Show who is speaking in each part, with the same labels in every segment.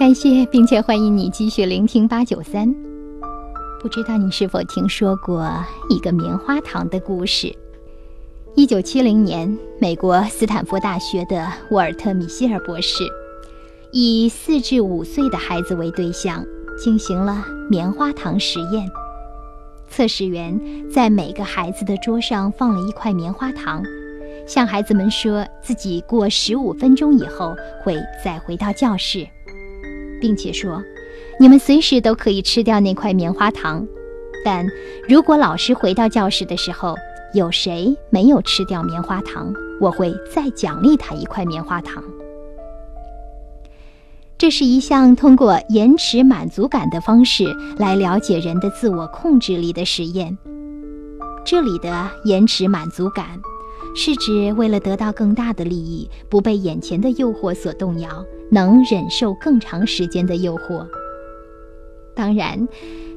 Speaker 1: 感谢并且欢迎你继续聆听八九三。不知道你是否听说过一个棉花糖的故事？一九七零年，美国斯坦福大学的沃尔特·米歇尔博士，以四至五岁的孩子为对象，进行了棉花糖实验。测试员在每个孩子的桌上放了一块棉花糖，向孩子们说自己过十五分钟以后会再回到教室。并且说，你们随时都可以吃掉那块棉花糖，但如果老师回到教室的时候有谁没有吃掉棉花糖，我会再奖励他一块棉花糖。这是一项通过延迟满足感的方式来了解人的自我控制力的实验。这里的延迟满足感。是指为了得到更大的利益，不被眼前的诱惑所动摇，能忍受更长时间的诱惑。当然，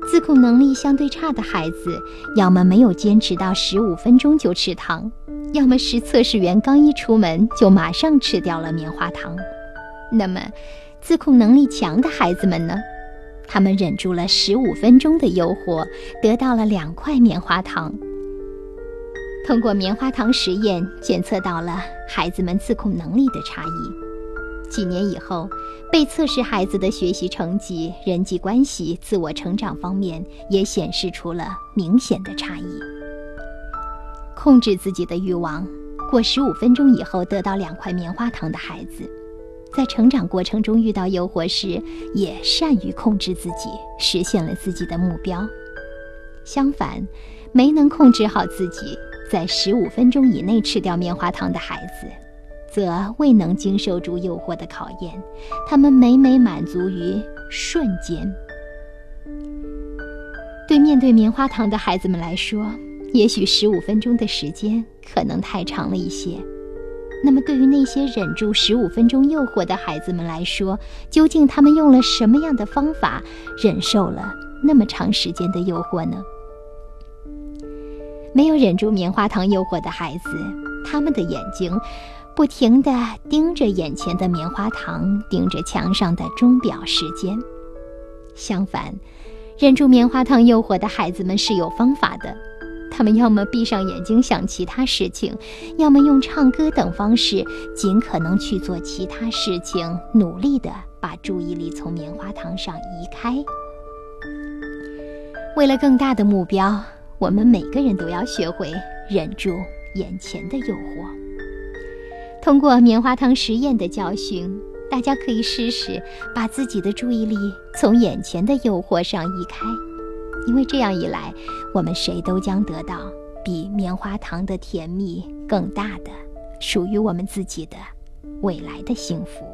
Speaker 1: 自控能力相对差的孩子，要么没有坚持到十五分钟就吃糖，要么是测试员刚一出门就马上吃掉了棉花糖。那么，自控能力强的孩子们呢？他们忍住了十五分钟的诱惑，得到了两块棉花糖。通过棉花糖实验检测到了孩子们自控能力的差异。几年以后，被测试孩子的学习成绩、人际关系、自我成长方面也显示出了明显的差异。控制自己的欲望，过十五分钟以后得到两块棉花糖的孩子，在成长过程中遇到诱惑时也善于控制自己，实现了自己的目标。相反，没能控制好自己。在十五分钟以内吃掉棉花糖的孩子，则未能经受住诱惑的考验，他们每每满足于瞬间。对面对棉花糖的孩子们来说，也许十五分钟的时间可能太长了一些。那么，对于那些忍住十五分钟诱惑的孩子们来说，究竟他们用了什么样的方法忍受了那么长时间的诱惑呢？没有忍住棉花糖诱惑的孩子，他们的眼睛不停地盯着眼前的棉花糖，盯着墙上的钟表时间。相反，忍住棉花糖诱惑的孩子们是有方法的，他们要么闭上眼睛想其他事情，要么用唱歌等方式尽可能去做其他事情，努力地把注意力从棉花糖上移开。为了更大的目标。我们每个人都要学会忍住眼前的诱惑。通过棉花糖实验的教训，大家可以试试把自己的注意力从眼前的诱惑上移开，因为这样一来，我们谁都将得到比棉花糖的甜蜜更大的、属于我们自己的未来的幸福。